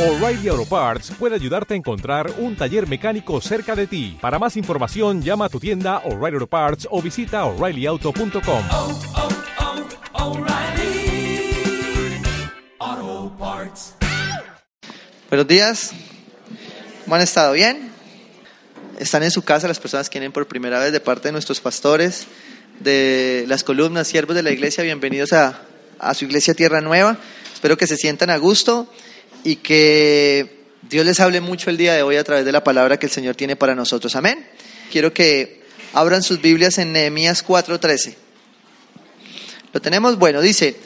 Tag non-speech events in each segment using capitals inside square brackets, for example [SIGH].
O'Reilly Auto Parts puede ayudarte a encontrar un taller mecánico cerca de ti. Para más información, llama a tu tienda O'Reilly Auto Parts o visita oreillyauto.com. oh, oh, Parts. Buenos días. ¿Cómo han estado? ¿Bien? Están en su casa las personas que vienen por primera vez de parte de nuestros pastores, de las columnas, siervos de la iglesia. Bienvenidos a, a su iglesia Tierra Nueva. Espero que se sientan a gusto y que Dios les hable mucho el día de hoy a través de la palabra que el Señor tiene para nosotros. Amén. Quiero que abran sus Biblias en Nehemías 4:13. ¿Lo tenemos? Bueno, dice,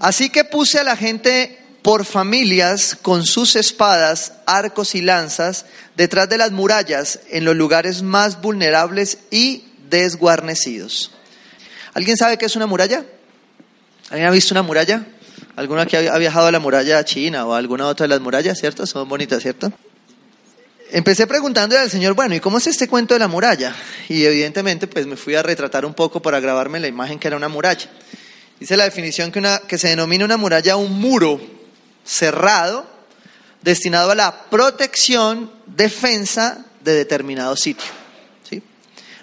así que puse a la gente por familias con sus espadas, arcos y lanzas detrás de las murallas en los lugares más vulnerables y desguarnecidos. ¿Alguien sabe qué es una muralla? ¿Alguien ha visto una muralla? ¿Alguno aquí ha viajado a la muralla china o a alguna otra de las murallas, cierto? Son bonitas, ¿cierto? Empecé preguntándole al Señor, bueno, ¿y cómo es este cuento de la muralla? Y evidentemente, pues me fui a retratar un poco para grabarme la imagen que era una muralla. Dice la definición que, una, que se denomina una muralla un muro cerrado destinado a la protección, defensa de determinado sitio. ¿sí?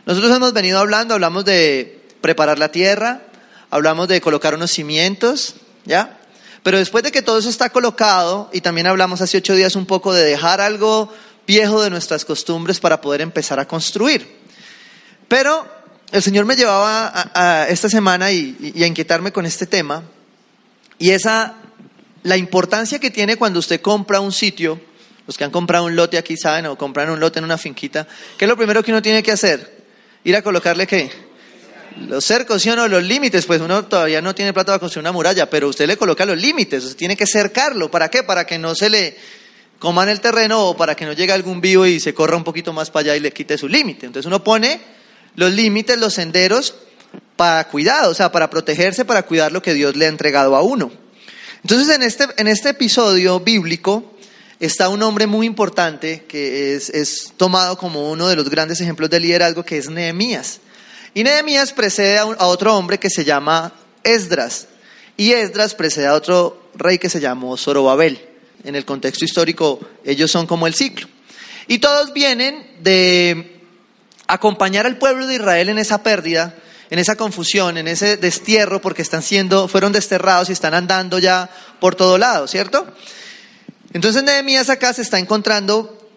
Nosotros hemos venido hablando, hablamos de preparar la tierra, hablamos de colocar unos cimientos, ¿ya? Pero después de que todo eso está colocado, y también hablamos hace ocho días un poco de dejar algo viejo de nuestras costumbres para poder empezar a construir. Pero el Señor me llevaba esta semana y, y a inquietarme con este tema, y esa, la importancia que tiene cuando usted compra un sitio, los que han comprado un lote aquí saben, o compran un lote en una finquita, ¿qué es lo primero que uno tiene que hacer? Ir a colocarle qué? Los cercos, ¿sí o no? Los límites, pues uno todavía no tiene plata para construir una muralla, pero usted le coloca los límites, tiene que cercarlo. ¿Para qué? Para que no se le coman el terreno o para que no llegue algún vivo y se corra un poquito más para allá y le quite su límite. Entonces uno pone los límites, los senderos para cuidado, o sea, para protegerse, para cuidar lo que Dios le ha entregado a uno. Entonces en este, en este episodio bíblico está un hombre muy importante que es tomado como uno de los grandes ejemplos de liderazgo que es Nehemías. Y Nehemías precede a, otro hombre que se llama Esdras. Y Esdras precede a otro rey que se llamó Zorobabel. En el contexto histórico, ellos son como el ciclo. Y todos vienen de acompañar al pueblo de Israel en esa pérdida, en esa confusión, en ese destierro, porque están siendo, fueron desterrados y están andando ya por todo lado, ¿cierto? Entonces Nehemías acá se está encontrando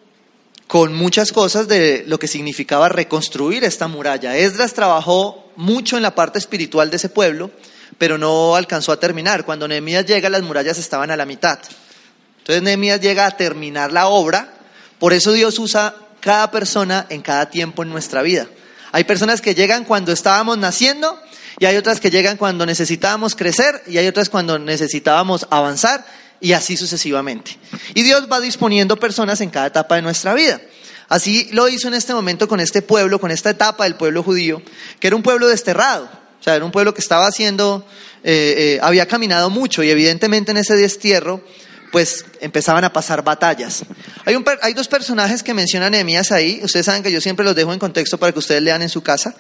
con muchas cosas de lo que significaba reconstruir esta muralla. Esdras trabajó mucho en la parte espiritual de ese pueblo, pero no alcanzó a terminar. Cuando Nehemías llega, las murallas estaban a la mitad. Entonces Nehemías llega a terminar la obra, por eso Dios usa cada persona en cada tiempo en nuestra vida. Hay personas que llegan cuando estábamos naciendo y hay otras que llegan cuando necesitábamos crecer y hay otras cuando necesitábamos avanzar y así sucesivamente. Y Dios va disponiendo personas en cada etapa de nuestra vida. Así lo hizo en este momento con este pueblo, con esta etapa del pueblo judío, que era un pueblo desterrado. O sea, era un pueblo que estaba haciendo, eh, eh, había caminado mucho y evidentemente en ese destierro, pues empezaban a pasar batallas. Hay, un, hay dos personajes que menciona Nehemías ahí. Ustedes saben que yo siempre los dejo en contexto para que ustedes lean en su casa.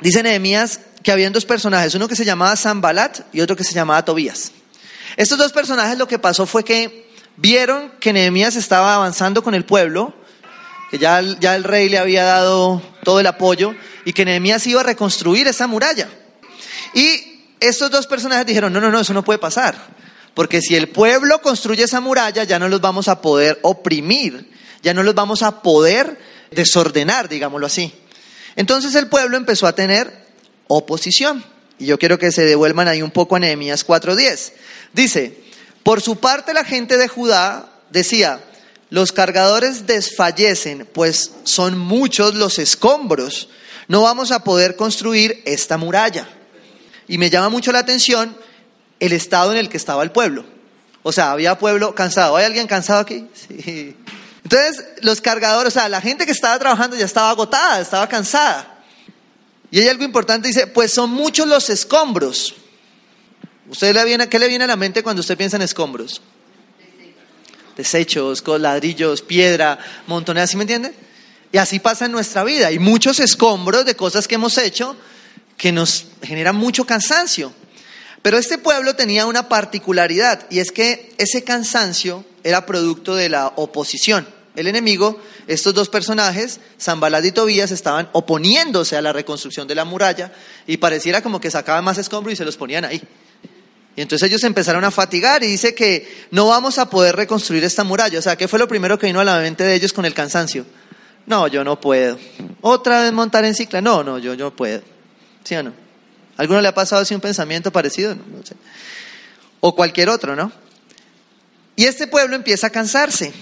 Dice Nehemías que habían dos personajes, uno que se llamaba Zambalat y otro que se llamaba Tobías. Estos dos personajes lo que pasó fue que vieron que Nehemías estaba avanzando con el pueblo, que ya, ya el rey le había dado todo el apoyo y que Nehemías iba a reconstruir esa muralla. Y estos dos personajes dijeron, no, no, no, eso no puede pasar, porque si el pueblo construye esa muralla ya no los vamos a poder oprimir, ya no los vamos a poder desordenar, digámoslo así. Entonces el pueblo empezó a tener oposición. Y yo quiero que se devuelvan ahí un poco a Nehemías 4.10. Dice, por su parte la gente de Judá decía, los cargadores desfallecen, pues son muchos los escombros. No vamos a poder construir esta muralla. Y me llama mucho la atención el estado en el que estaba el pueblo. O sea, había pueblo cansado. ¿Hay alguien cansado aquí? [LAUGHS] Sí. Entonces, los cargadores, o sea, la gente que estaba trabajando ya estaba agotada, estaba cansada. Y hay algo importante, dice, pues son muchos los escombros. ¿Usted le viene, ¿Qué le viene a la mente cuando usted piensa en escombros? Desechos, ladrillos, piedra, montones, ¿sí me entiende? Y así pasa en nuestra vida. Hay muchos escombros de cosas que hemos hecho que nos generan mucho cansancio. Pero este pueblo tenía una particularidad y es que ese cansancio era producto de la oposición. El enemigo, estos dos personajes, Zambalad y Tobías, estaban oponiéndose a la reconstrucción de la muralla y pareciera como que sacaban más escombros y se los ponían ahí. Y entonces ellos empezaron a fatigar y dice que no vamos a poder reconstruir esta muralla. O sea, ¿qué fue lo primero que vino a la mente de ellos con el cansancio? No, yo no puedo. ¿Otra vez montar en cicla? No, no, yo, no puedo. ¿Sí o no? ¿Alguno le ha pasado así un pensamiento parecido? No, no sé. O cualquier otro, ¿no? Y este pueblo empieza a cansarse.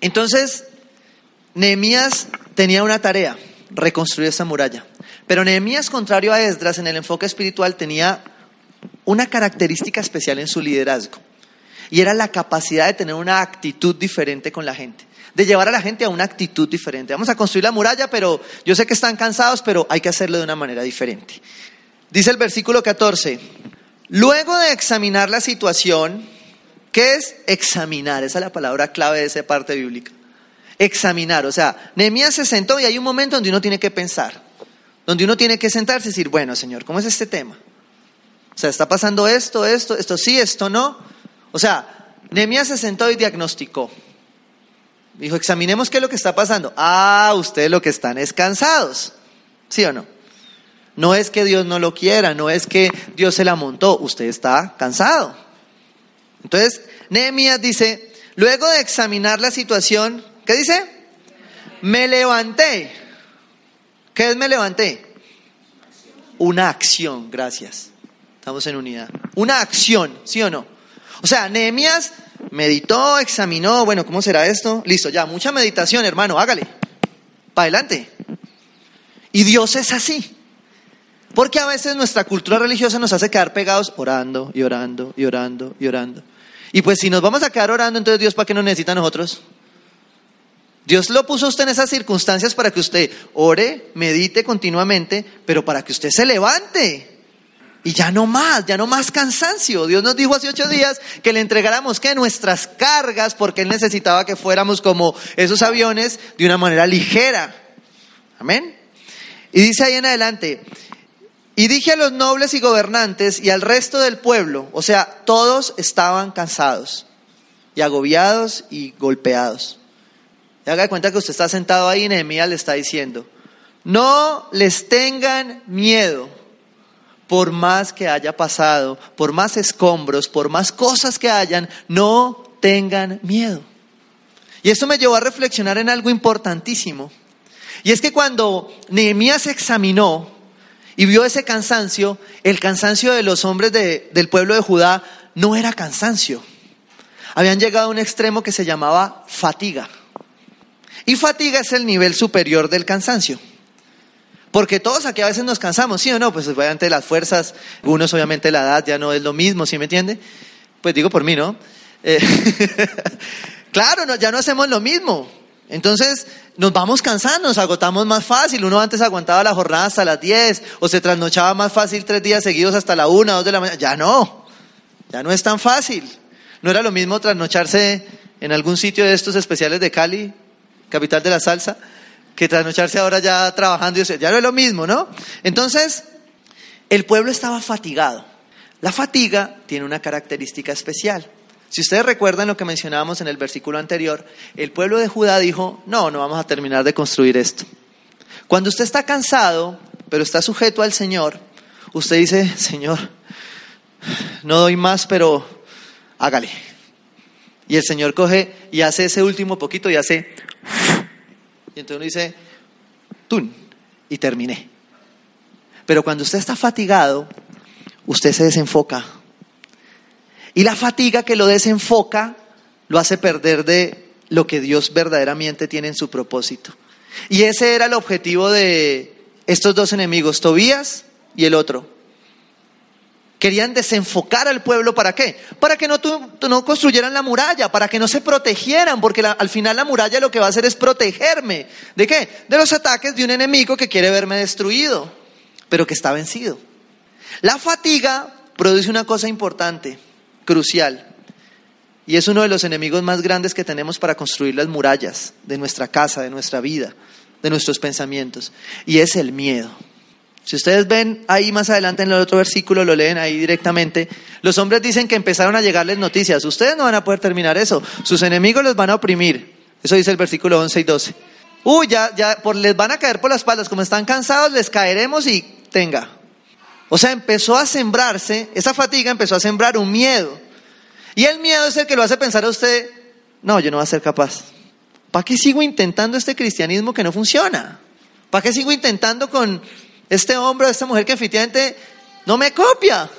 Entonces, Nehemías tenía una tarea, reconstruir esa muralla. Pero Nehemías, contrario a Esdras, en el enfoque espiritual tenía una característica especial en su liderazgo. Y era la capacidad de tener una actitud diferente con la gente. De llevar a la gente a una actitud diferente. Vamos a construir la muralla, pero yo sé que están cansados, pero hay que hacerlo de una manera diferente. Dice el versículo 14, luego de examinar la situación, ¿qué es examinar? Esa es la palabra clave de esa parte bíblica. Examinar, o sea, Nehemías se sentó y hay un momento donde uno tiene que pensar, donde uno tiene que sentarse y decir, bueno, Señor, ¿cómo es este tema? O sea, está pasando esto, esto, esto sí, esto no. O sea, Nehemías se sentó y diagnosticó. Dijo, examinemos qué es lo que está pasando. Ah, ustedes lo que están es cansados. ¿Sí o no? No es que Dios no lo quiera, no es que Dios se la montó, usted está cansado. Entonces, Nehemías dice, luego de examinar la situación, ¿qué dice? Me levanté. ¿Qué es me levanté? Una acción, gracias. Estamos en unidad. Una acción, ¿sí o no? O sea, Nehemías meditó, examinó, bueno, ¿cómo será esto? Listo, ya, mucha meditación, hermano, hágale. Para adelante. Y Dios es así. Porque a veces nuestra cultura religiosa nos hace quedar pegados orando y orando y orando y orando. Y pues si nos vamos a quedar orando, entonces Dios, ¿para qué nos necesita a nosotros? Dios lo puso a usted en esas circunstancias para que usted ore, medite continuamente, pero para que usted se levante. Y ya no más, ya no más cansancio. Dios nos dijo hace ocho días que le entregáramos que nuestras cargas, porque Él necesitaba que fuéramos como esos aviones de una manera ligera. Amén. Y dice ahí en adelante, y dije a los nobles y gobernantes y al resto del pueblo, o sea, todos estaban cansados y agobiados y golpeados. Y haga de cuenta que usted está sentado ahí y Nehemías le está diciendo, no les tengan miedo por más que haya pasado, por más escombros, por más cosas que hayan, no tengan miedo. Y esto me llevó a reflexionar en algo importantísimo. Y es que cuando Nehemías examinó y vio ese cansancio, el cansancio de los hombres de- del pueblo de Judá no era cansancio. Habían llegado a un extremo que se llamaba fatiga. Y fatiga es el nivel superior del cansancio. Porque todos aquí a veces nos cansamos, ¿sí o no? Pues obviamente las fuerzas, unos obviamente la edad ya no es lo mismo, ¿sí me entiende? Pues digo por mí, ¿no? Eh, [LAUGHS] claro, no, ya no hacemos lo mismo. Entonces nos vamos cansando, nos agotamos más fácil. Uno antes aguantaba la jornada hasta las 10 o se trasnochaba más fácil tres días seguidos hasta la 1, 2 de la mañana. Ya no, ya no es tan fácil. No era lo mismo trasnocharse en algún sitio de estos especiales de Cali, capital de la salsa, que trasnocharse ahora ya trabajando. Ya no es lo mismo, ¿no? Entonces, el pueblo estaba fatigado. La fatiga tiene una característica especial. Si ustedes recuerdan lo que mencionábamos en el versículo anterior, el pueblo de Judá dijo, no, no vamos a terminar de construir esto. Cuando usted está cansado, pero está sujeto al Señor, usted dice, Señor, no doy más, pero hágale. Y el Señor coge y hace ese último poquito y hace... Y entonces uno dice, tun, y terminé. Pero cuando usted está fatigado, usted se desenfoca. Y la fatiga que lo desenfoca lo hace perder de lo que Dios verdaderamente tiene en su propósito. Y ese era el objetivo de estos dos enemigos, Tobías y el otro. Querían desenfocar al pueblo para qué? Para que no, no construyeran la muralla, para que no se protegieran, porque al final la muralla lo que va a hacer es protegerme. ¿De qué? De los ataques de un enemigo que quiere verme destruido, pero que está vencido. La fatiga produce una cosa importante, crucial, y es uno de los enemigos más grandes que tenemos para construir las murallas de nuestra casa, de nuestra vida, de nuestros pensamientos, y es el miedo. Si ustedes ven ahí más adelante en el otro versículo, lo leen ahí directamente, los hombres dicen que empezaron a llegarles noticias. Ustedes no van a poder terminar eso. Sus enemigos los van a oprimir. Eso dice el versículo 11 y 12. Uy, ya, ya, por, les van a caer por las espaldas. Como están cansados, les caeremos y tenga. O sea, empezó a sembrarse, esa fatiga empezó a sembrar un miedo. Y el miedo es el que lo hace pensar a usted, no, yo no voy a ser capaz. ¿Para qué sigo intentando este cristianismo que no funciona? ¿Para qué sigo intentando con este hombre o esta mujer que efectivamente no me copia?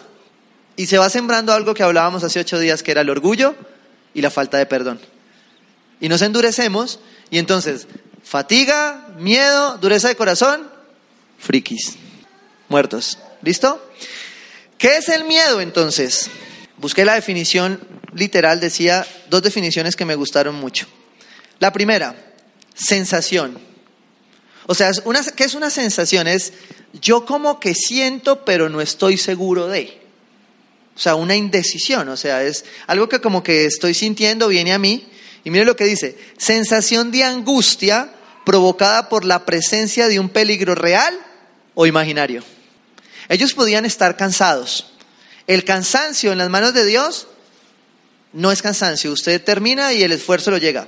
Y se va sembrando algo que hablábamos hace ocho días, que era el orgullo y la falta de perdón. Y nos endurecemos y entonces fatiga, miedo, dureza de corazón, frikis, muertos. ¿Listo? ¿Qué es el miedo entonces? Busqué la definición literal, decía dos definiciones que me gustaron mucho. La primera, sensación. O sea, ¿qué es una sensación? Es yo como que siento, pero no estoy seguro de. O sea, una indecisión. O sea, es algo que como que estoy sintiendo, viene a mí. Y mire lo que dice, sensación de angustia provocada por la presencia de un peligro real o imaginario. Ellos podían estar cansados. El cansancio en las manos de Dios no es cansancio. Usted termina y el esfuerzo lo llega.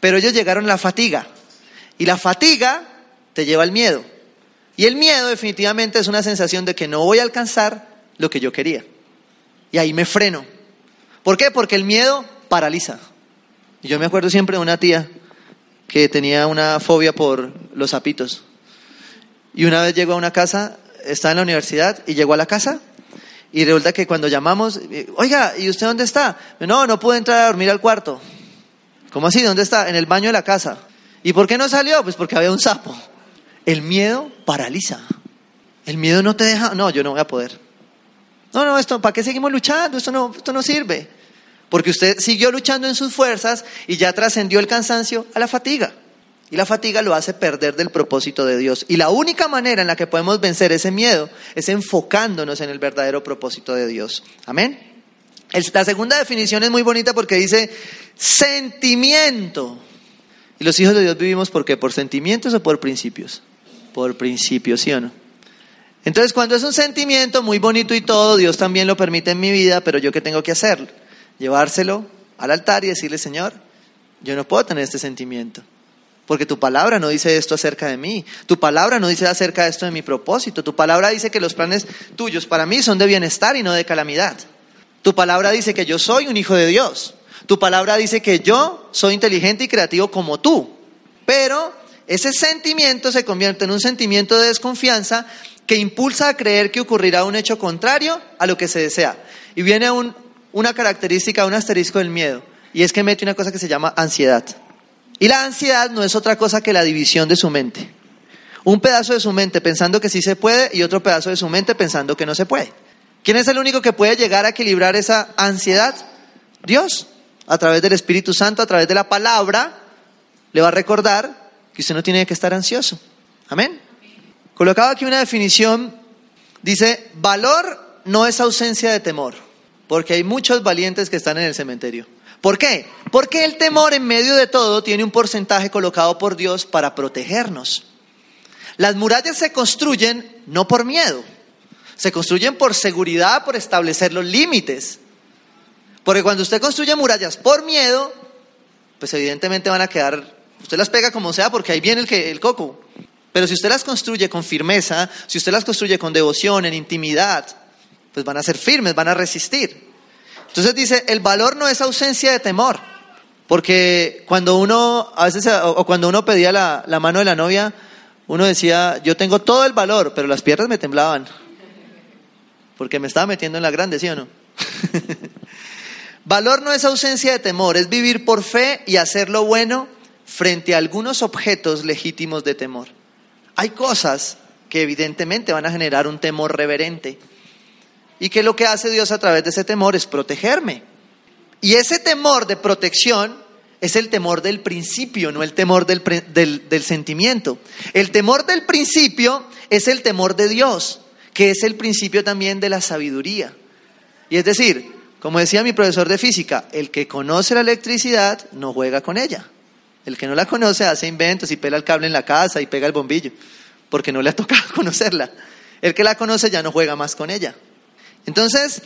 Pero ellos llegaron a la fatiga. Y la fatiga te lleva al miedo. Y el miedo definitivamente es una sensación de que no voy a alcanzar lo que yo quería. Y ahí me freno. ¿Por qué? Porque el miedo paraliza. Y yo me acuerdo siempre de una tía que tenía una fobia por los sapitos. Y una vez llegó a una casa estaba en la universidad y llegó a la casa y resulta que cuando llamamos, oiga, ¿y usted dónde está? No, no pude entrar a dormir al cuarto. ¿Cómo así? ¿Dónde está? En el baño de la casa. ¿Y por qué no salió? Pues porque había un sapo. El miedo paraliza. El miedo no te deja, no, yo no voy a poder. No, no, esto, ¿para qué seguimos luchando? Esto no, esto no sirve. Porque usted siguió luchando en sus fuerzas y ya trascendió el cansancio a la fatiga. Y la fatiga lo hace perder del propósito de Dios. Y la única manera en la que podemos vencer ese miedo es enfocándonos en el verdadero propósito de Dios. Amén. La segunda definición es muy bonita porque dice sentimiento. Y los hijos de Dios vivimos por qué? ¿Por sentimientos o por principios? Por principios, ¿sí o no? Entonces, cuando es un sentimiento muy bonito y todo, Dios también lo permite en mi vida, pero yo qué tengo que hacer? Llevárselo al altar y decirle, Señor, yo no puedo tener este sentimiento. Porque tu palabra no dice esto acerca de mí. Tu palabra no dice acerca de esto de mi propósito. Tu palabra dice que los planes tuyos para mí son de bienestar y no de calamidad. Tu palabra dice que yo soy un hijo de Dios. Tu palabra dice que yo soy inteligente y creativo como tú. Pero ese sentimiento se convierte en un sentimiento de desconfianza que impulsa a creer que ocurrirá un hecho contrario a lo que se desea. Y viene una característica, un asterisco del miedo. Y es que mete una cosa que se llama ansiedad. Y la ansiedad no es otra cosa que la división de su mente. Un pedazo de su mente pensando que sí se puede y otro pedazo de su mente pensando que no se puede. ¿Quién es el único que puede llegar a equilibrar esa ansiedad? Dios. A través del Espíritu Santo, a través de la palabra, le va a recordar que usted no tiene que estar ansioso. Amén. Colocado aquí una definición, dice, valor no es ausencia de temor, porque hay muchos valientes que están en el cementerio. ¿Por qué? Porque el temor en medio de todo tiene un porcentaje colocado por Dios para protegernos. Las murallas se construyen no por miedo, se construyen por seguridad, por establecer los límites. Porque cuando usted construye murallas por miedo, pues evidentemente van a quedar, usted las pega como sea porque ahí viene el, que, el coco. Pero si usted las construye con firmeza, si usted las construye con devoción, en intimidad, pues van a ser firmes, van a resistir. Entonces dice, el valor no es ausencia de temor, porque cuando uno, a veces, o cuando uno pedía la, la mano de la novia, uno decía, yo tengo todo el valor, pero las piernas me temblaban, porque me estaba metiendo en la grande, ¿sí o no? [LAUGHS] valor no es ausencia de temor, es vivir por fe y hacer lo bueno frente a algunos objetos legítimos de temor. Hay cosas que evidentemente van a generar un temor reverente. Y que lo que hace Dios a través de ese temor es protegerme. Y ese temor de protección es el temor del principio, no el temor del, del, sentimiento. El temor del principio es el temor de Dios, que es el principio también de la sabiduría. Y es decir, como decía mi profesor de física, el que conoce la electricidad no juega con ella. El que no la conoce hace inventos y pela el cable en la casa y pega el bombillo. porque no le ha [LAUGHS] tocado conocerla. El que la conoce ya no juega más con ella. Entonces,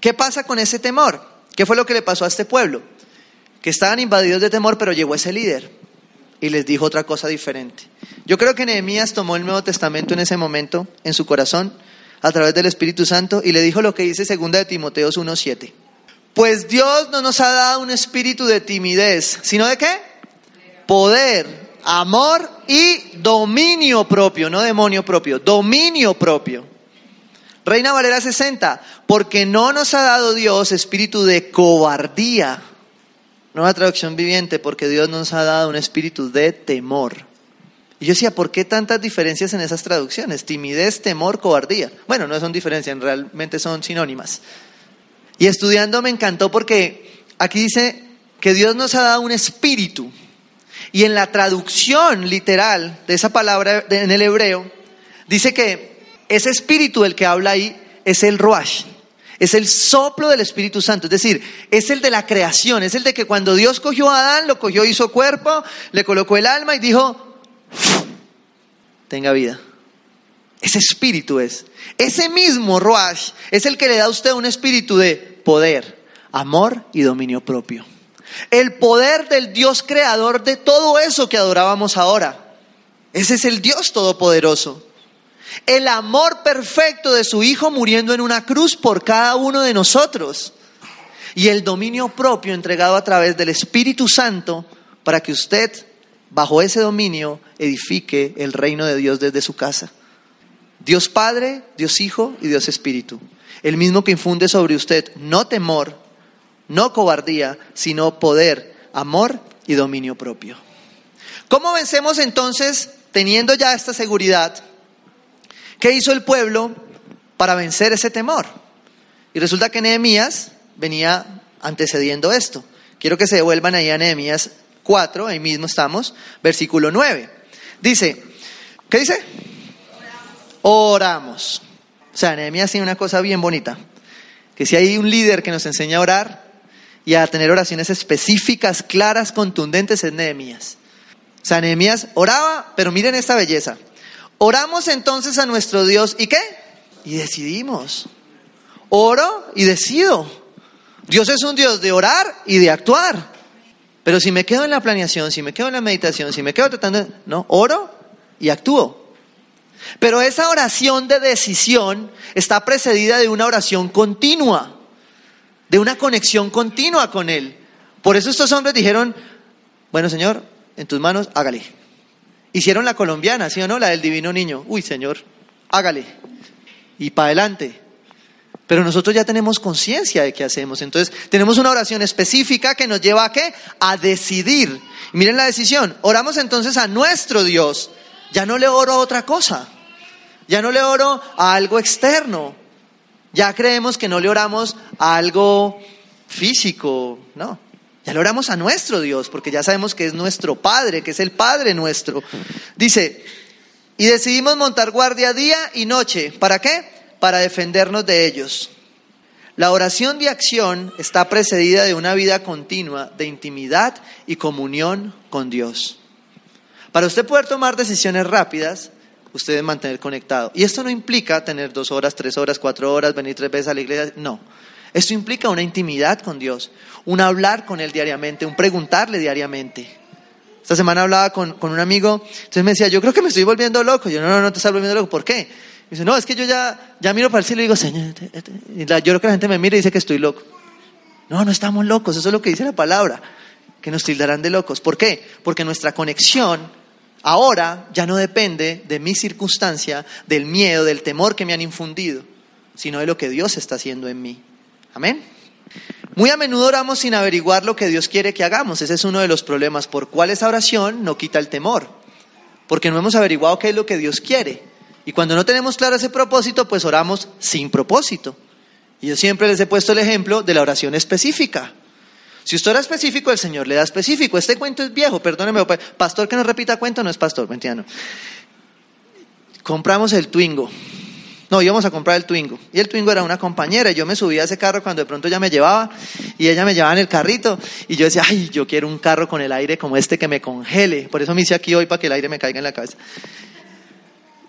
¿qué pasa con ese temor? ¿Qué fue lo que le pasó a este pueblo? Que estaban invadidos de temor, pero llegó ese líder y les dijo otra cosa diferente. Yo creo que Nehemías tomó el Nuevo Testamento en ese momento, en su corazón, a través del Espíritu Santo, y le dijo lo que dice 2 de Timoteos 1.7. Pues Dios no nos ha dado un espíritu de timidez, sino de qué? Poder, amor y dominio propio, no demonio propio, dominio propio. Reina Valera 60, porque no nos ha dado Dios espíritu de cobardía. Nueva traducción viviente, porque Dios nos ha dado un espíritu de temor. Y yo decía, ¿por qué tantas diferencias en esas traducciones? Timidez, temor, cobardía. Bueno, no son diferencias, realmente son sinónimas. Y estudiando me encantó porque aquí dice que Dios nos ha dado un espíritu. Y en la traducción literal de esa palabra en el hebreo, dice que ese espíritu del que habla ahí es el Ruach, es el soplo del Espíritu Santo, es decir, es el de la creación, es el de que cuando Dios cogió a Adán, lo cogió, hizo cuerpo, le colocó el alma y dijo, tenga vida. Ese espíritu es. Ese mismo Ruach es el que le da a usted un espíritu de poder, amor y dominio propio. El poder del Dios creador de todo eso que adorábamos ahora. Ese es el Dios todopoderoso. El amor perfecto de su Hijo muriendo en una cruz por cada uno de nosotros. Y el dominio propio entregado a través del Espíritu Santo para que usted, bajo ese dominio, edifique el reino de Dios desde su casa. Dios Padre, Dios Hijo y Dios Espíritu. El mismo que infunde sobre usted no temor, no cobardía, sino poder, amor y dominio propio. ¿Cómo vencemos entonces, teniendo ya esta seguridad? ¿Qué hizo el pueblo para vencer ese temor? Y resulta que Nehemías venía antecediendo esto. Quiero que se devuelvan ahí a Nehemías 4, ahí mismo estamos, versículo 9. Dice, ¿qué dice? Oramos. O sea, Nehemías tiene una cosa bien bonita, que si hay un líder que nos enseña a orar y a tener oraciones específicas, claras, contundentes, es Nehemías. O sea, Nehemías oraba, pero miren esta belleza. Oramos entonces a nuestro Dios y qué? Y decidimos. Oro y decido. Dios es un Dios de orar y de actuar. Pero si me quedo en la planeación, si me quedo en la meditación, si me quedo tratando, de, no, oro y actúo. Pero esa oración de decisión está precedida de una oración continua, de una conexión continua con Él. Por eso estos hombres dijeron, bueno Señor, en tus manos, hágale. Hicieron la colombiana, ¿sí o no? La del divino niño. Uy, Señor, hágale. Y para adelante. Pero nosotros ya tenemos conciencia de qué hacemos. Entonces, tenemos una oración específica que nos lleva a qué? A decidir. miren la decisión. Oramos entonces a nuestro Dios. Ya no le oro a otra cosa. Ya no le oro a algo externo. Ya creemos que no le oramos a algo físico. No. Ya le oramos a nuestro Dios, porque ya sabemos que es nuestro Padre, que es el Padre nuestro. Dice, y decidimos montar guardia día y noche. ¿Para qué? Para defendernos de ellos. La oración de acción está precedida de una vida continua de intimidad y comunión con Dios. Para usted poder tomar decisiones rápidas, usted debe mantener conectado. Y esto no implica tener dos horas, tres horas, cuatro horas, venir tres veces a la iglesia. No. Esto implica una intimidad con Dios, un hablar con Él diariamente, un preguntarle diariamente. Esta semana hablaba con, con, un amigo, entonces me decía, yo creo que me estoy volviendo loco. Yo, no, no, no te estás volviendo loco. ¿Por qué? Me dice, no, es que yo ya, ya miro para el cielo y digo, Señor, y la, yo creo que la gente me mira y dice que estoy loco. No, no estamos locos, eso es lo que dice la palabra, que nos tildarán de locos. ¿Por qué? Porque nuestra conexión ahora ya no depende de mi circunstancia, del miedo, del temor que me han infundido, sino de lo que Dios está haciendo en mí. Amén. Muy a menudo oramos sin averiguar lo que Dios quiere que hagamos. Ese es uno de los problemas. Por cuál esa oración no quita el temor. Porque no hemos averiguado qué es lo que Dios quiere. Y cuando no tenemos claro ese propósito, pues oramos sin propósito. Y yo siempre les he puesto el ejemplo de la oración específica. Si usted era específico, el Señor le da específico. Este cuento es viejo, perdóneme, pastor que no repita cuento no es pastor, mentira, Compramos el Twingo. No, íbamos a comprar el Twingo. Y el Twingo era una compañera. Y yo me subía a ese carro cuando de pronto ella me llevaba. Y ella me llevaba en el carrito. Y yo decía, ay, yo quiero un carro con el aire como este que me congele. Por eso me hice aquí hoy para que el aire me caiga en la cabeza.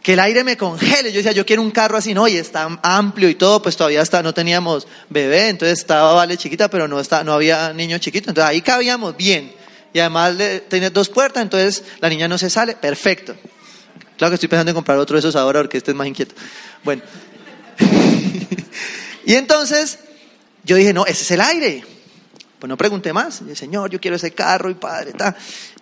Que el aire me congele. Yo decía, yo quiero un carro así, no, y está amplio y todo, pues todavía está, no teníamos bebé, entonces estaba Vale chiquita, pero no, está, no había niño chiquito, entonces ahí cabíamos bien. Y además le, dos puertas, entonces la niña no se sale, perfecto. Claro que estoy pensando en comprar otro de esos ahora porque este es más inquieto. Bueno. [LAUGHS] y entonces yo dije, no, ese es el aire. Pues no pregunté más. Señor, yo quiero ese carro y padre, ta.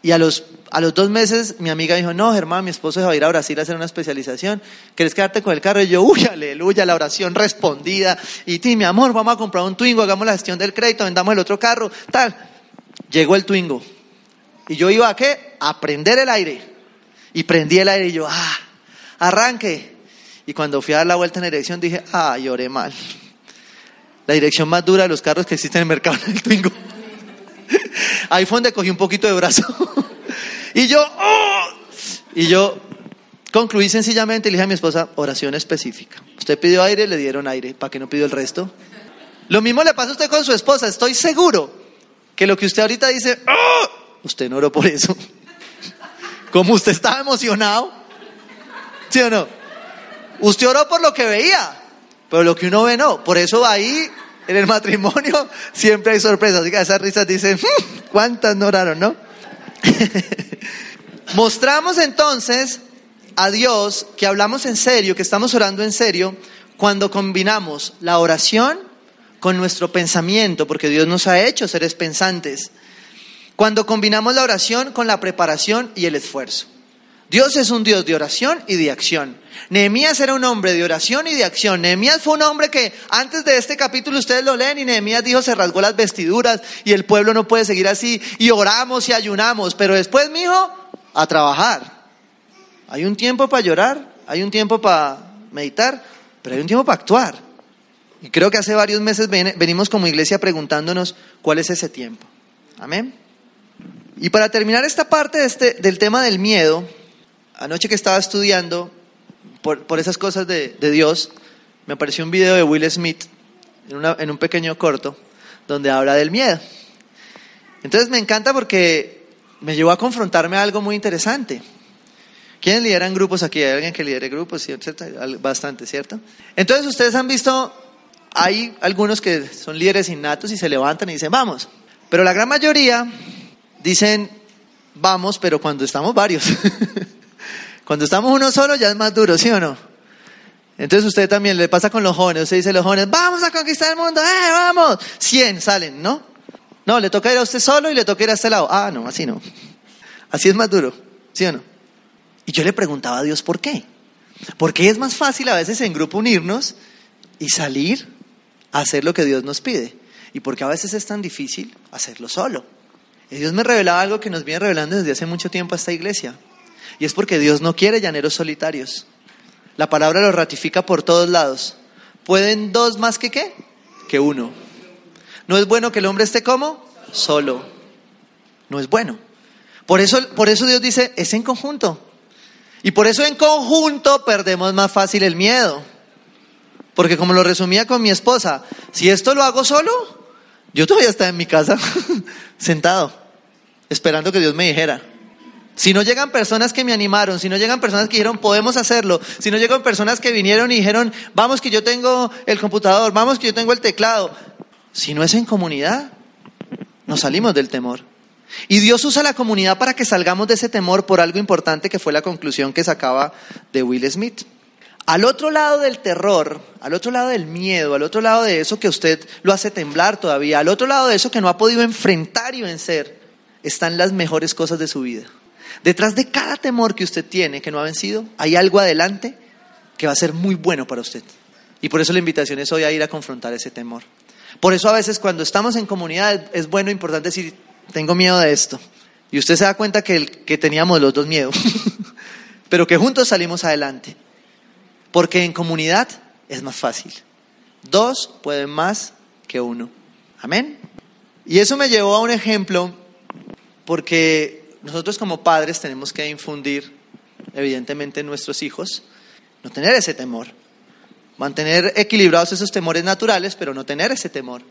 Y a los, a los dos meses mi amiga dijo, no, Germán, mi esposo se va a ir a Brasil a hacer una especialización. ¿Quieres quedarte con el carro? Y yo, uy, aleluya, la oración respondida. Y ti, mi amor, vamos a comprar un Twingo, hagamos la gestión del crédito, vendamos el otro carro, tal. Llegó el Twingo. Y yo iba a qué? A prender el aire. Y prendí el aire y yo, ah, arranque. Y cuando fui a dar la vuelta en la dirección dije, ah, lloré mal. La dirección más dura de los carros que existen en el mercado [LAUGHS] en el Twingo. Ahí fue donde cogí un poquito de brazo. [LAUGHS] y yo, ¡oh! Y yo concluí sencillamente y le dije a mi esposa, oración específica. Usted pidió aire, le dieron aire. ¿Para qué no pidió el resto? Lo mismo le pasa a usted con su esposa. Estoy seguro que lo que usted ahorita dice, ¡oh! Usted no oró por eso. [LAUGHS] Como usted estaba emocionado. ¿Sí o no? Usted oró por lo que veía, pero lo que uno ve no. Por eso ahí, en el matrimonio, siempre hay sorpresas. Así que esas risas dicen, "Hmm, ¿cuántas no oraron, no? [LAUGHS] Mostramos entonces a Dios que hablamos en serio, que estamos orando en serio, cuando combinamos la oración con nuestro pensamiento, porque Dios nos ha hecho seres pensantes. Cuando combinamos la oración con la preparación y el esfuerzo. Dios es un Dios de oración y de acción. Nehemías era un hombre de oración y de acción. Nehemías fue un hombre que antes de este capítulo ustedes lo leen y Nehemías dijo se rasgó las vestiduras y el pueblo no puede seguir así y oramos y ayunamos. Pero después, mijo, a trabajar. Hay un tiempo para llorar, hay un tiempo para meditar, pero hay un tiempo para actuar. Y creo que hace varios meses ven- venimos como iglesia preguntándonos cuál es ese tiempo. Amén. Y para terminar esta parte de este, del tema del miedo, anoche que estaba estudiando por, por esas cosas de, de Dios, me apareció un video de Will Smith en, una- en un pequeño corto donde habla del miedo. Entonces me encanta porque me llevó a confrontarme a algo muy interesante. ¿Quiénes lideran grupos aquí? ¿Hay alguien que lidere grupos? ¿Cierto? Bastante, ¿cierto? Entonces ustedes han visto, hay algunos que son líderes innatos y se levantan y dicen, vamos. Pero la gran mayoría dicen, vamos, pero cuando estamos varios. [LAUGHS] cuando estamos uno solo ya es más duro, ¿sí o no? Entonces usted también le pasa con los jóvenes, usted dice a los jóvenes, vamos a conquistar el mundo, ¡eh, vamos! 100 salen, ¿no? No, le toca ir a usted solo y le toca ir a este lado. Ah, no, así no. Así es más duro, ¿sí o no? Y yo le preguntaba a Dios por qué. Porque es más fácil a veces en grupo unirnos y salir a hacer lo que Dios nos pide. Y porque a veces es tan difícil hacerlo solo. Y Dios me revelaba algo que nos viene revelando desde hace mucho tiempo a esta iglesia. Y es porque Dios no quiere llaneros solitarios. La palabra lo ratifica por todos lados. ¿Pueden dos más que qué? Que uno. No es bueno que el hombre esté como solo. No es bueno. Por eso, por eso Dios dice, es en conjunto. Y por eso en conjunto perdemos más fácil el miedo. Porque como lo resumía con mi esposa, si esto lo hago solo, yo todavía estaba en mi casa, [LAUGHS] sentado, esperando que Dios me dijera. Si no llegan personas que me animaron, si no llegan personas que dijeron, podemos hacerlo, si no llegan personas que vinieron y dijeron, vamos que yo tengo el computador, vamos que yo tengo el teclado, si no es en comunidad, nos salimos del temor. Y Dios usa la comunidad para que salgamos de ese temor por algo importante que fue la conclusión que sacaba de Will Smith. Al otro lado del terror, al otro lado del miedo, al otro lado de eso que usted lo hace temblar todavía, al otro lado de eso que no ha podido enfrentar y vencer, están las mejores cosas de su vida. Detrás de cada temor que usted tiene que no ha vencido, hay algo adelante que va a ser muy bueno para usted. Y por eso la invitación es hoy a ir a confrontar ese temor. Por eso a veces cuando estamos en comunidad es bueno, importante decir, tengo miedo de esto. Y usted se da cuenta que, el- que teníamos los dos miedos, [LAUGHS] pero que juntos salimos adelante. Porque en comunidad es más fácil. Dos pueden más que uno. Amén. Y eso me llevó a un ejemplo porque nosotros como padres tenemos que infundir, evidentemente, en nuestros hijos, no tener ese temor. Mantener equilibrados esos temores naturales, pero no tener ese temor.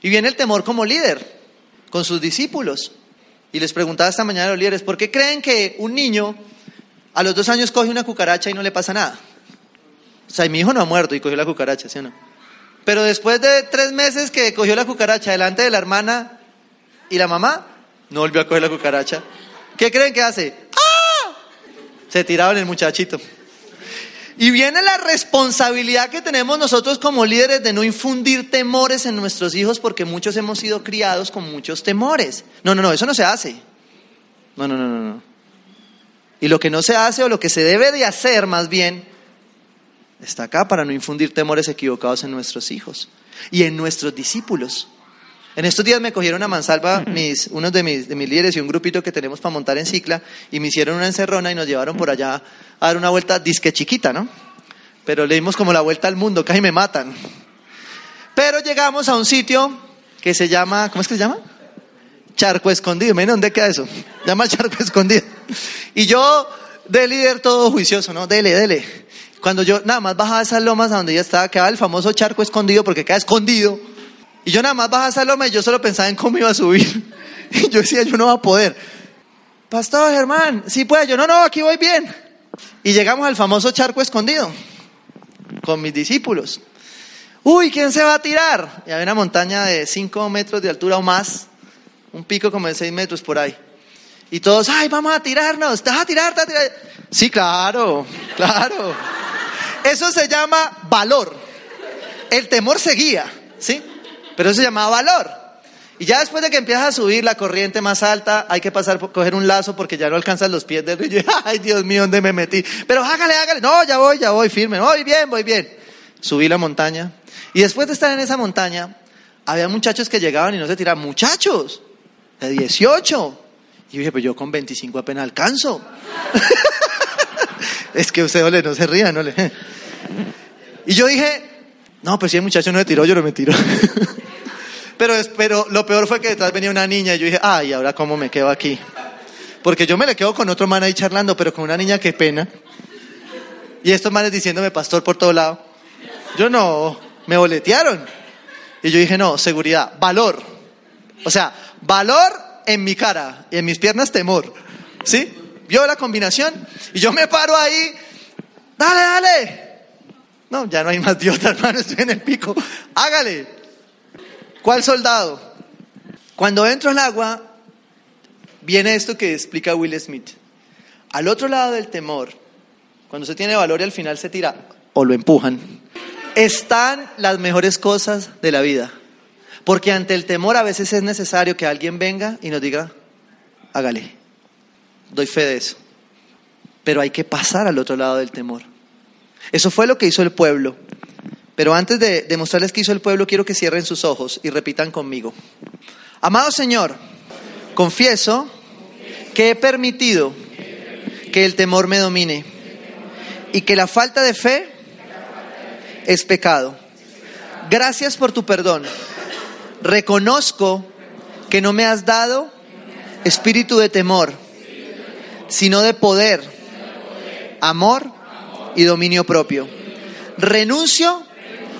Y viene el temor como líder, con sus discípulos. Y les preguntaba esta mañana a los líderes, ¿por qué creen que un niño A los dos años coge una cucaracha y no le pasa nada. O sea, mi hijo no ha muerto y cogió la cucaracha, ¿sí o no? Pero después de tres meses que cogió la cucaracha delante de la hermana y la mamá, no volvió a coger la cucaracha. ¿Qué creen que hace? ¡Ah! Se tiraron el muchachito. Y viene la responsabilidad que tenemos nosotros como líderes de no infundir temores en nuestros hijos porque muchos hemos sido criados con muchos temores. No, no, no, eso no se hace. No, no, no, no, no. Y lo que no se hace o lo que se debe de hacer más bien está acá para no infundir temores equivocados en nuestros hijos y en nuestros discípulos. En estos días me cogieron a mansalva mis, unos de mis, de mis líderes y un grupito que tenemos para montar en cicla y me hicieron una encerrona y nos llevaron por allá a dar una vuelta disque chiquita, ¿no? Pero le dimos como la vuelta al mundo, casi me matan. Pero llegamos a un sitio que se llama, ¿cómo es que se llama? Charco Escondido. Miren dónde queda eso. Llama Charco Escondido. Y yo, de líder todo juicioso, ¿no? Dele, dele. Cuando yo nada más bajaba esas lomas a donde ya estaba, quedaba el famoso charco escondido porque queda escondido. Y yo nada más bajaba esa loma y yo solo pensaba en cómo iba a subir. [LAUGHS] Y yo decía, yo no voy a poder. Pastor Germán, sí puede. Yo, no, no, aquí voy bien. Y llegamos al famoso charco escondido con mis discípulos. Uy, ¿quién se va a tirar? Y había una montaña de 5 metros de altura o más, un pico como de 6 metros por ahí. Y todos, ay, vamos a tirarnos, ¿te vas a tirar? ¿Te vas a tirar? Sí, claro, claro. Eso se llama valor. El temor seguía, ¿sí? Pero eso se llama valor. Y ya después de que empiezas a subir la corriente más alta, hay que pasar por coger un lazo porque ya no alcanzas los pies del [LAUGHS] río. Ay, Dios mío, ¿dónde me metí? Pero hágale, hágale. No, ya voy, ya voy, firme. Voy bien, voy bien. Subí la montaña. Y después de estar en esa montaña, había muchachos que llegaban y no se tiraban. Muchachos, de 18. Y yo dije, pues yo con 25 apenas alcanzo. [LAUGHS] es que usted, ole, no se ría, no le. Y yo dije, no, pues si el muchacho no me tiró, yo no me tiro. [LAUGHS] pero, pero lo peor fue que detrás venía una niña y yo dije, ay, ahora cómo me quedo aquí. Porque yo me le quedo con otro man ahí charlando, pero con una niña, qué pena. Y estos manes diciéndome pastor por todo lado. Yo no, me boletearon. Y yo dije, no, seguridad, valor. O sea, valor en mi cara y en mis piernas temor. ¿Sí? ¿Vio la combinación? Y yo me paro ahí, dale, dale. No, ya no hay más Dios, [LAUGHS] hermano, estoy en el pico. Hágale. ¿Cuál soldado? Cuando entro al agua, viene esto que explica Will Smith. Al otro lado del temor, cuando se tiene valor y al final se tira o lo empujan, están las mejores cosas de la vida. Porque ante el temor a veces es necesario que alguien venga y nos diga, hágale. Doy fe de eso. Pero hay que pasar al otro lado del temor. Eso fue lo que hizo el pueblo. Pero antes de demostrarles qué hizo el pueblo, quiero que cierren sus ojos y repitan conmigo. Amado Señor, confieso que he permitido que el temor me domine y que la falta de fe es pecado. Gracias por tu perdón. Reconozco que no me has dado espíritu de temor, sino de poder, amor y dominio propio. Renuncio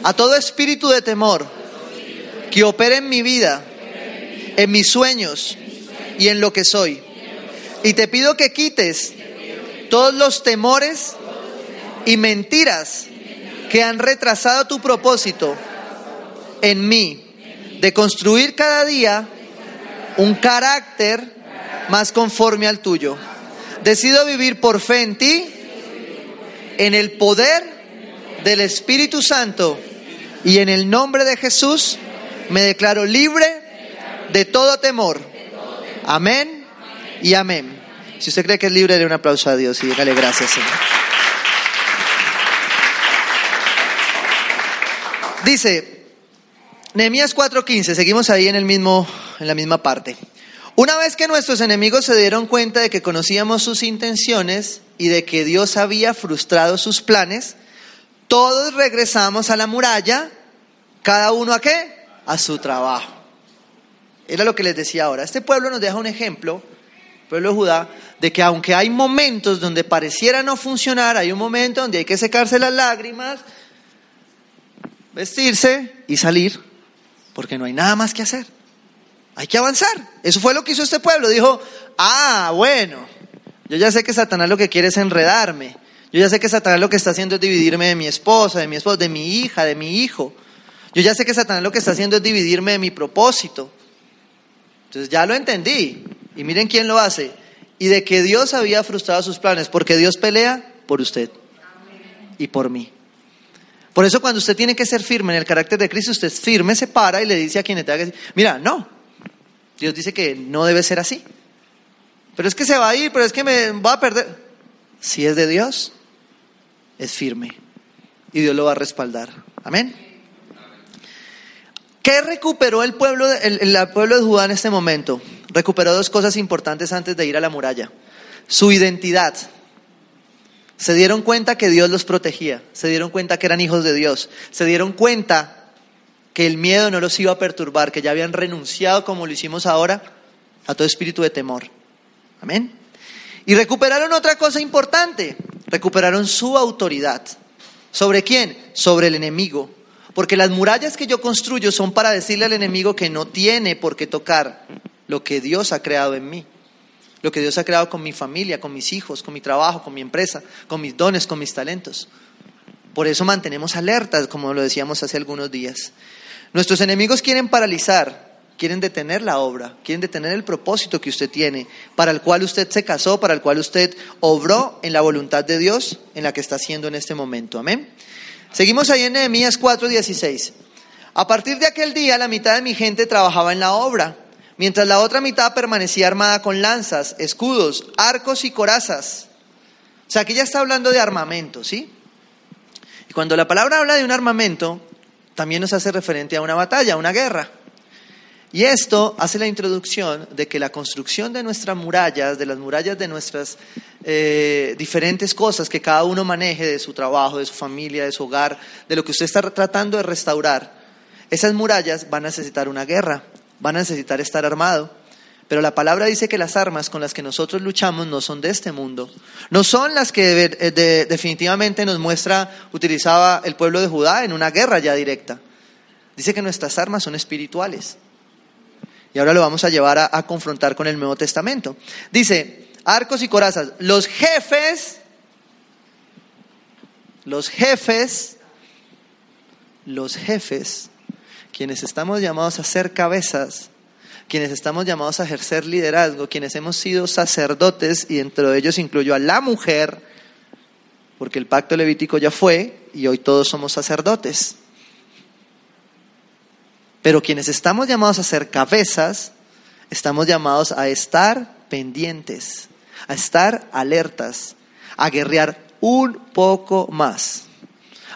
a todo espíritu de temor que opere en mi vida, en mis sueños y en lo que soy. Y te pido que quites todos los temores y mentiras que han retrasado tu propósito en mí de construir cada día un carácter más conforme al tuyo. Decido vivir por fe en ti, en el poder del Espíritu Santo y en el nombre de Jesús me declaro libre de todo temor. Amén y amén. Si usted cree que es libre, dé un aplauso a Dios y dígale gracias, Señor. Dice Nehemías 4:15, seguimos ahí en el mismo en la misma parte. Una vez que nuestros enemigos se dieron cuenta de que conocíamos sus intenciones y de que Dios había frustrado sus planes, todos regresamos a la muralla, cada uno a qué? A su trabajo. Era lo que les decía ahora. Este pueblo nos deja un ejemplo, pueblo de Judá, de que aunque hay momentos donde pareciera no funcionar, hay un momento donde hay que secarse las lágrimas, vestirse y salir, porque no hay nada más que hacer. Hay que avanzar. Eso fue lo que hizo este pueblo. Dijo, ah, bueno, Yo ya sé que Satanás lo que quiere es enredarme. Yo ya sé que Satanás lo que está haciendo es dividirme de mi esposa, de mi esposo, de mi hija, de mi hijo. Yo ya sé que Satanás lo que está haciendo es dividirme de mi propósito. Entonces ya lo entendí. Y miren quién lo hace. Y de que Dios había frustrado sus planes, porque Dios pelea por usted y por mí. Por eso cuando usted tiene que ser firme en el carácter de Cristo, usted es firme, se para y le dice a quien le tenga que mira, no, Dios dice que no debe ser así. Pero es que se va a ir, pero es que me va a perder. Si es de Dios, es firme. Y Dios lo va a respaldar. Amén. ¿Qué recuperó el pueblo, el, el pueblo de Judá en este momento? Recuperó dos cosas importantes antes de ir a la muralla. Su identidad. Se dieron cuenta que Dios los protegía, se dieron cuenta que eran hijos de Dios, se dieron cuenta que el miedo no los iba a perturbar, que ya habían renunciado, como lo hicimos ahora, a todo espíritu de temor. Amén. Y recuperaron otra cosa importante, recuperaron su autoridad. ¿Sobre quién? Sobre el enemigo. Porque las murallas que yo construyo son para decirle al enemigo que no tiene por qué tocar lo que Dios ha creado en mí lo que Dios ha creado con mi familia, con mis hijos, con mi trabajo, con mi empresa, con mis dones, con mis talentos. Por eso mantenemos alertas, como lo decíamos hace algunos días. Nuestros enemigos quieren paralizar, quieren detener la obra, quieren detener el propósito que usted tiene, para el cual usted se casó, para el cual usted obró en la voluntad de Dios, en la que está haciendo en este momento. Amén. Seguimos ahí en Nehemías 4:16. A partir de aquel día, la mitad de mi gente trabajaba en la obra mientras la otra mitad permanecía armada con lanzas, escudos, arcos y corazas. O sea, aquí ya está hablando de armamento, ¿sí? Y cuando la palabra habla de un armamento, también nos hace referente a una batalla, a una guerra. Y esto hace la introducción de que la construcción de nuestras murallas, de las murallas de nuestras eh, diferentes cosas que cada uno maneje, de su trabajo, de su familia, de su hogar, de lo que usted está tratando de restaurar, esas murallas van a necesitar una guerra van a necesitar estar armado. Pero la palabra dice que las armas con las que nosotros luchamos no son de este mundo. No son las que de, definitivamente nos muestra, utilizaba el pueblo de Judá en una guerra ya directa. Dice que nuestras armas son espirituales. Y ahora lo vamos a llevar a, confrontar con el Nuevo Testamento. Dice, arcos y corazas, los jefes, los jefes, los jefes quienes estamos llamados a ser cabezas, quienes estamos llamados a ejercer liderazgo, quienes hemos sido sacerdotes, y dentro de ellos incluyo a la mujer, porque el pacto levítico ya fue y hoy todos somos sacerdotes. Pero quienes estamos llamados a ser cabezas, estamos llamados a estar pendientes, a estar alertas, a guerrear un poco más,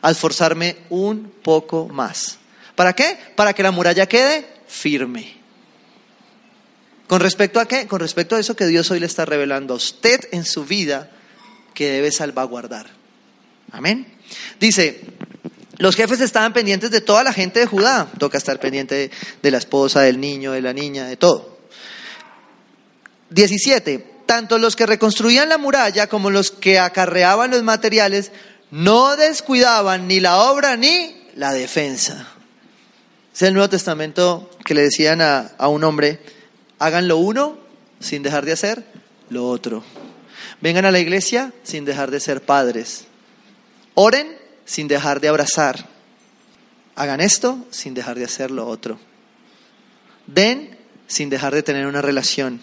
a esforzarme un poco más. ¿Para qué? Para que la muralla quede firme. ¿Con respecto a qué? Con respecto a eso que Dios hoy le está revelando a usted en su vida que debe salvaguardar. Amén. Dice, los jefes estaban pendientes de toda la gente de Judá. Toca estar pendiente de, la esposa, del niño, de la niña, de todo. 17. Tanto los que reconstruían la muralla como los que acarreaban los materiales no descuidaban ni la obra ni la defensa. Es el Nuevo Testamento que le decían a, a un hombre, hagan lo uno sin dejar de hacer lo otro. Vengan a la iglesia sin dejar de ser padres. Oren sin dejar de abrazar. Hagan esto sin dejar de hacer lo otro. Den sin dejar de tener una relación.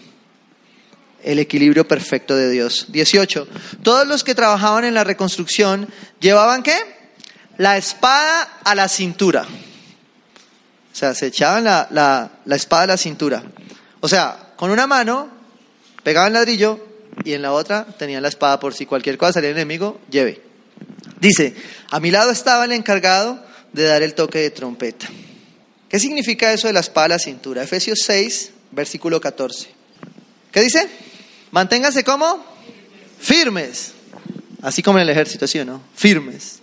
El equilibrio perfecto de Dios. 18. Todos los que trabajaban en la reconstrucción llevaban qué? La espada a la cintura. O sea, se echaban la, la, la espada a la cintura. O sea, con una mano pegaban ladrillo y en la otra tenían la espada por si cualquier cosa salía enemigo, lleve. Dice, a mi lado estaba el encargado de dar el toque de trompeta. ¿Qué significa eso de la espada a la cintura? Efesios 6, versículo 14. ¿Qué dice? Manténganse como firmes. Así como en el ejército, ¿sí o no? Firmes.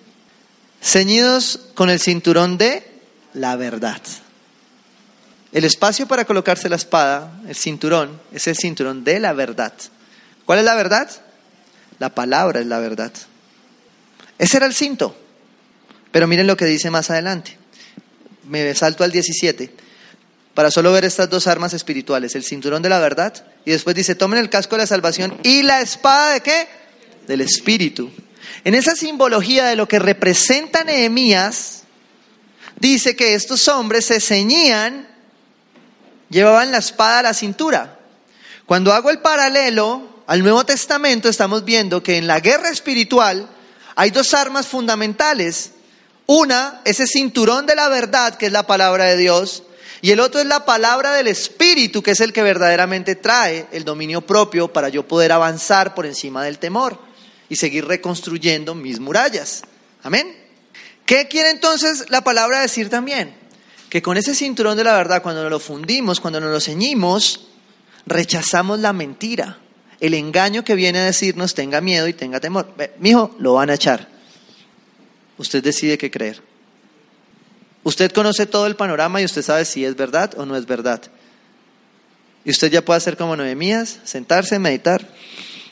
Ceñidos con el cinturón de la verdad. El espacio para colocarse la espada, el cinturón, es el cinturón de la verdad. ¿Cuál es la verdad? La palabra es la verdad. Ese era el cinto. Pero miren lo que dice más adelante. Me salto al 17. para solo ver estas dos armas espirituales, el cinturón de la verdad y después dice, tomen el casco de la salvación y la espada de qué? Del Espíritu. En esa simbología de lo que representa Nehemías, dice que estos hombres se ceñían, llevaban la espada a la cintura. Cuando hago el paralelo al Nuevo Testamento, estamos viendo que en la guerra espiritual hay dos armas fundamentales. Una, ese cinturón de la verdad, que es la palabra de Dios, y el otro es la palabra del Espíritu, que es el que verdaderamente trae el dominio propio para yo poder avanzar por encima del temor y seguir reconstruyendo mis murallas. Amén. ¿Qué quiere entonces la palabra decir también? Que con ese cinturón de la verdad, cuando nos lo fundimos, cuando nos lo ceñimos, rechazamos la mentira, el engaño que viene a decirnos tenga miedo y tenga temor. Mijo, lo van a echar. Usted decide qué creer. Usted conoce todo el panorama y usted sabe si es verdad o no es verdad. Y usted ya puede hacer como Noemías, sentarse, meditar.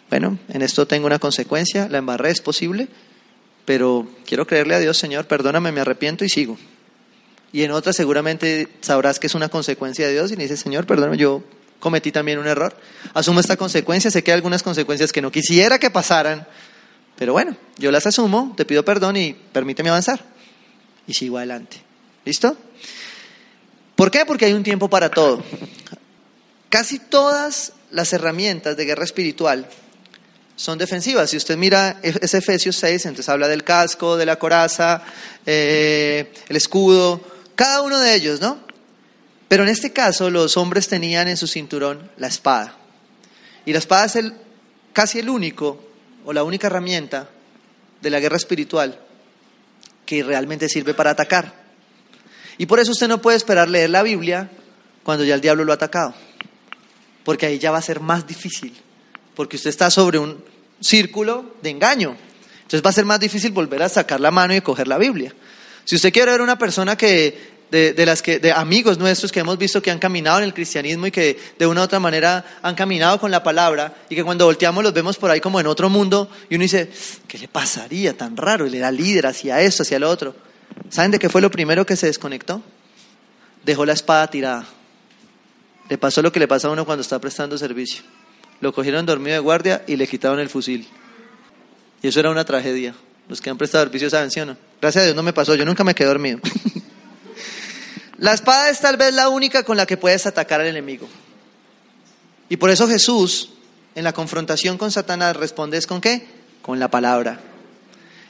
Bueno, en esto tengo una consecuencia, la embarré, es posible, pero quiero creerle a Dios, Señor, perdóname, me arrepiento y sigo. Y en otra seguramente sabrás que es una consecuencia de Dios y le dices, Señor, perdóname, yo cometí también un error. Asumo esta consecuencia, sé que hay algunas consecuencias que no quisiera que pasaran, pero bueno, yo las asumo, te pido perdón y permíteme avanzar. Y sigo adelante. ¿Listo? ¿Por qué? Porque hay un tiempo para todo. Casi todas las herramientas de guerra espiritual son defensivas. Si usted mira ese Efesios 6, entonces habla del casco, de la coraza, eh, el escudo, cada uno de ellos, ¿no? Pero en este caso los hombres tenían en su cinturón la espada. Y la espada es el, casi el único o la única herramienta de la guerra espiritual que realmente sirve para atacar. Y por eso usted no puede esperar leer la Biblia cuando ya el diablo lo ha atacado. Porque ahí ya va a ser más difícil. Porque usted está sobre un círculo de engaño. Entonces va a ser más difícil volver a sacar la mano y coger la Biblia. Si usted quiere ver una persona que de, las que, de amigos nuestros que hemos visto que han caminado en el cristianismo y que de una u otra manera han caminado con la palabra y que cuando volteamos los vemos por ahí como en otro mundo y uno dice, ¿qué le pasaría tan raro? Él era líder hacia esto, hacia lo otro. ¿Saben de qué fue lo primero que se desconectó? Dejó la espada tirada. Le pasó lo que le pasa a uno cuando está prestando servicio. Lo cogieron dormido de guardia y le quitaron el fusil. Y eso era una tragedia. Los que han prestado servicio saben, ¿sí o no? Gracias a Dios no me pasó, yo nunca me quedé dormido. [LAUGHS] la espada es tal vez la única con la que puedes atacar al enemigo. Y por eso Jesús, en la confrontación con Satanás, responde con qué? Con la palabra.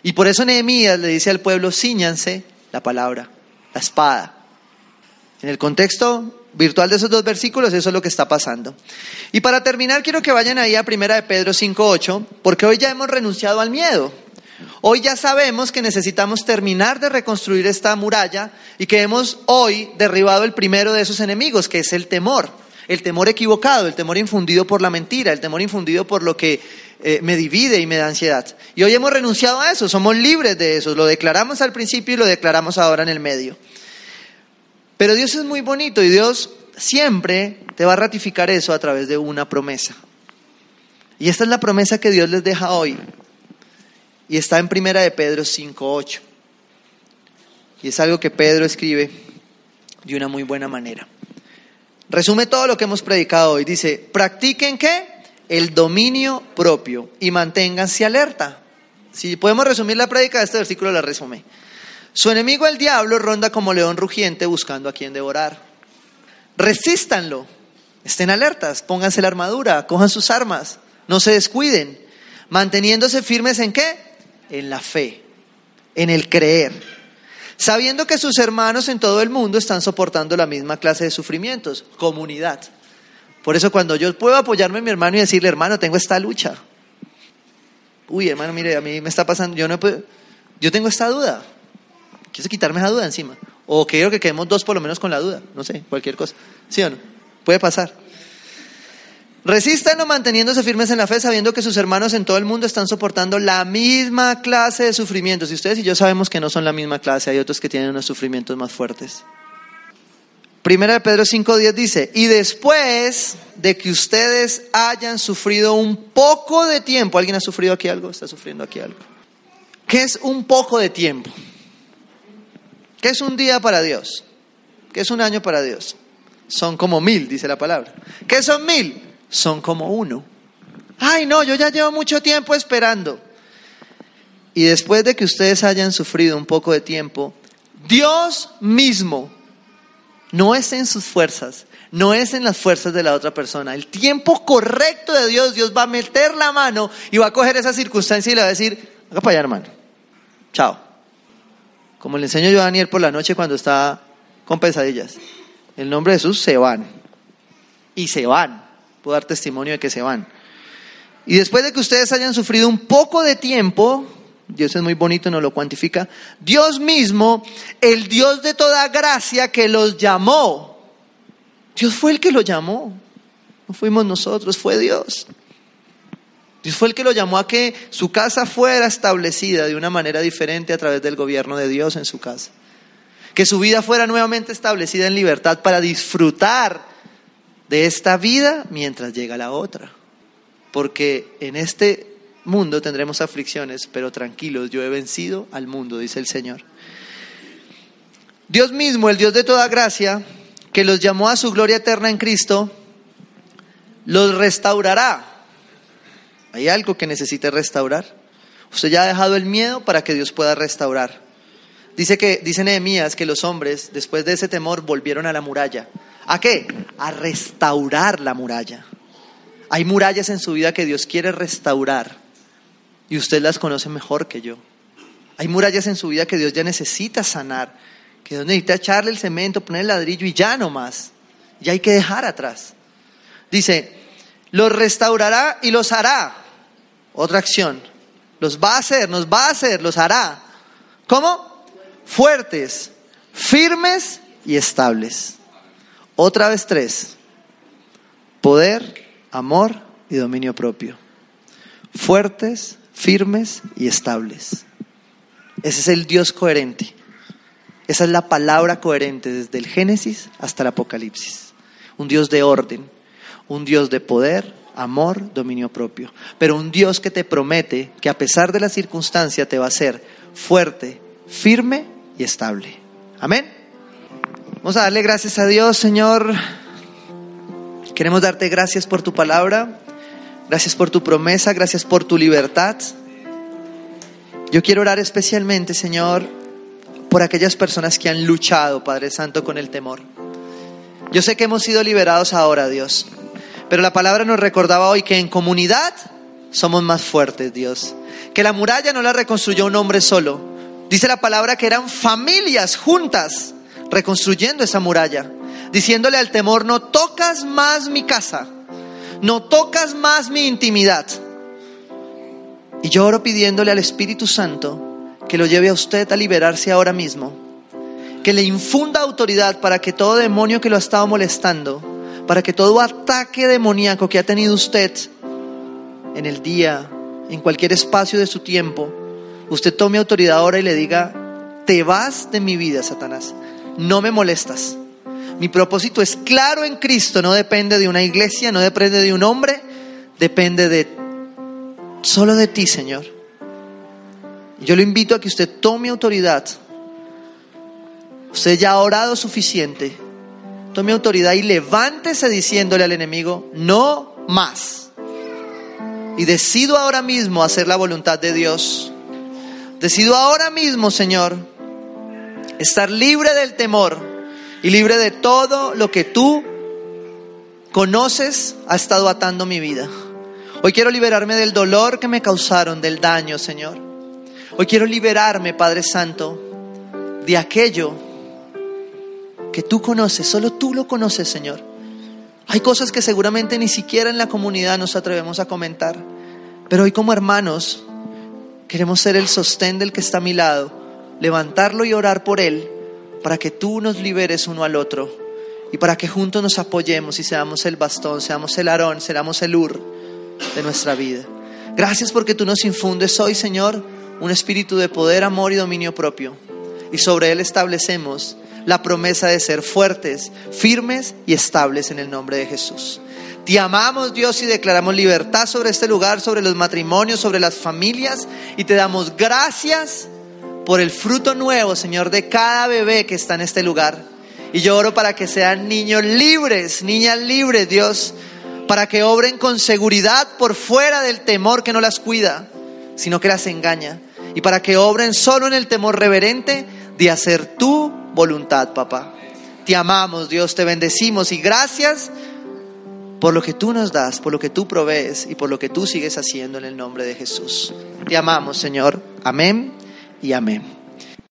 Y por eso Nehemías le dice al pueblo, ciñanse la palabra, la espada. En el contexto virtual de esos dos versículos, eso es lo que está pasando. Y para terminar, quiero que vayan ahí a Primera de Pedro 5.8, porque hoy ya hemos renunciado al miedo. Hoy ya sabemos que necesitamos terminar de reconstruir esta muralla y que hemos hoy derribado el primero de esos enemigos, que es el temor. El temor equivocado, el temor infundido por la mentira, el temor infundido por lo que eh, me divide y me da ansiedad. Y hoy hemos renunciado a eso, somos libres de eso, lo declaramos al principio y lo declaramos ahora en el medio. Pero Dios es muy bonito y Dios siempre te va a ratificar eso a través de una promesa. Y esta es la promesa que Dios les deja hoy. Y está en primera de Pedro 5.8. Y es algo que Pedro escribe de una muy buena manera. Resume todo lo que hemos predicado hoy. Dice, practiquen qué? el dominio propio y manténganse alerta. Si podemos resumir la prédica de este versículo, la resume. Su enemigo el diablo ronda como león rugiente buscando a quien devorar. Resístanlo, estén alertas, pónganse la armadura, cojan sus armas, no se descuiden, manteniéndose firmes en qué? En la fe, en el creer, sabiendo que sus hermanos en todo el mundo están soportando la misma clase de sufrimientos, comunidad. Por eso cuando yo puedo apoyarme en mi hermano y decirle, hermano, tengo esta lucha. Uy, hermano, mire, a mí me está pasando, yo no puedo, yo tengo esta duda. Quiero quitarme esa duda encima. O quiero que quedemos dos por lo menos con la duda. No sé, cualquier cosa. ¿Sí o no? Puede pasar. Resístanlo manteniéndose firmes en la fe, sabiendo que sus hermanos en todo el mundo están soportando la misma clase de sufrimientos. Y ustedes y yo sabemos que no son la misma clase, hay otros que tienen unos sufrimientos más fuertes. Primera de Pedro 5.10 dice, y después de que ustedes hayan sufrido un poco de tiempo, ¿alguien ha sufrido aquí algo? ¿Está sufriendo aquí algo? ¿Qué es un poco de tiempo? ¿Qué es un día para Dios? ¿Qué es un año para Dios? son como mil, dice la palabra. ¿Qué son mil? Son como uno. Ay, no, yo ya llevo mucho tiempo esperando. Y después de que ustedes hayan sufrido un poco de tiempo, Dios mismo no es en sus fuerzas, no es en las fuerzas de la otra persona. El tiempo correcto de Dios, Dios va a meter la mano y va a coger esa circunstancia y le va a decir, haga para allá, hermano. Chao. Como le enseño yo a Daniel por la noche cuando está con pesadillas. El nombre de Jesús se van. Y se van. Puedo dar testimonio de que se van. Y después de que ustedes hayan sufrido un poco de tiempo, Dios es muy bonito, no lo cuantifica, Dios mismo, el Dios de toda gracia que los llamó, Dios fue el que lo llamó, no fuimos nosotros, fue Dios. Dios fue el que lo llamó a que su casa fuera establecida de una manera diferente a través del gobierno de Dios en su casa. Que su vida fuera nuevamente establecida en libertad para disfrutar de esta vida mientras llega la otra. Porque en este mundo tendremos aflicciones, pero tranquilos, yo he vencido al mundo, dice el Señor. Dios mismo, el Dios de toda gracia, que los llamó a su gloria eterna en Cristo, los restaurará. ¿Hay algo que necesite restaurar? Usted ya ha dejado el miedo para que Dios pueda restaurar. Dice que dice Nehemías que los hombres después de ese temor volvieron a la muralla. ¿A qué? A restaurar la muralla. Hay murallas en su vida que Dios quiere restaurar y usted las conoce mejor que yo. Hay murallas en su vida que Dios ya necesita sanar, que Dios necesita echarle el cemento, poner el ladrillo y ya no más. Ya hay que dejar atrás. Dice, los restaurará y los hará. Otra acción. Los va a hacer, nos va a hacer, los hará. ¿Cómo? Fuertes, firmes y estables. Otra vez tres. Poder, amor y dominio propio. Fuertes, firmes y estables. Ese es el Dios coherente. Esa es la palabra coherente desde el Génesis hasta el Apocalipsis. Un Dios de orden, un Dios de poder, amor, dominio propio. Pero un Dios que te promete que a pesar de la circunstancia te va a hacer fuerte, firme estable. Amén. Vamos a darle gracias a Dios, Señor. Queremos darte gracias por tu palabra. Gracias por tu promesa, gracias por tu libertad. Yo quiero orar especialmente, Señor, por aquellas personas que han luchado, Padre Santo, con el temor. Yo sé que hemos sido liberados ahora, Dios, pero la palabra nos recordaba hoy que en comunidad somos más fuertes, Dios. Que la muralla no la reconstruyó un hombre solo. Dice la palabra que eran familias juntas reconstruyendo esa muralla, diciéndole al temor, no tocas más mi casa no tocas más mi intimidad. Y yo oro pidiéndole al Espíritu Santo que lo lleve a usted a liberarse ahora mismo, que le infunda autoridad para que todo demonio que lo ha estado molestando, para que todo ataque demoníaco que ha tenido usted en el día, en cualquier espacio de su tiempo, usted tome autoridad ahora y le diga, te vas de mi vida, Satanás, no me molestas. Mi propósito es claro en Cristo, no depende de una iglesia, no depende de un hombre, depende de solo de ti, Señor. Yo lo invito a que usted tome autoridad. Usted ya ha orado suficiente. Tome autoridad y levántese diciéndole al enemigo, no más. Y decido ahora mismo hacer la voluntad de Dios. Decido ahora mismo, Señor, estar libre del temor y libre de todo lo que tú conoces ha estado atando mi vida. Hoy quiero liberarme del dolor que me causaron, del daño, Señor. Hoy quiero liberarme, Padre Santo, de aquello que tú conoces, solo tú lo conoces, Señor. Hay cosas que seguramente ni siquiera en la comunidad nos atrevemos a comentar, pero hoy como hermanos queremos ser el sostén del que está a mi lado, levantarlo y orar por él para que tú nos liberes uno al otro y para que juntos nos apoyemos y seamos el bastón, seamos el arón, seamos el ur de nuestra vida. Gracias porque tú nos infundes hoy, Señor, un espíritu de poder, amor y dominio propio. Y sobre él establecemos la promesa de ser fuertes, firmes y estables en el nombre de Jesús. Te amamos Dios y declaramos libertad sobre este lugar, sobre los matrimonios, sobre las familias y te damos gracias por el fruto nuevo, Señor, de cada bebé que está en este lugar. Y yo oro para que sean niños libres, niñas libres, Dios, para que obren con seguridad por fuera del temor que no las cuida, sino que las engaña. Y para que obren solo en el temor reverente de hacer tu voluntad, papá. Te amamos, Dios, te bendecimos y gracias por lo que tú nos das, por lo que tú provees y por lo que tú sigues haciendo en el nombre de Jesús. Te amamos, Señor. Amén y amén.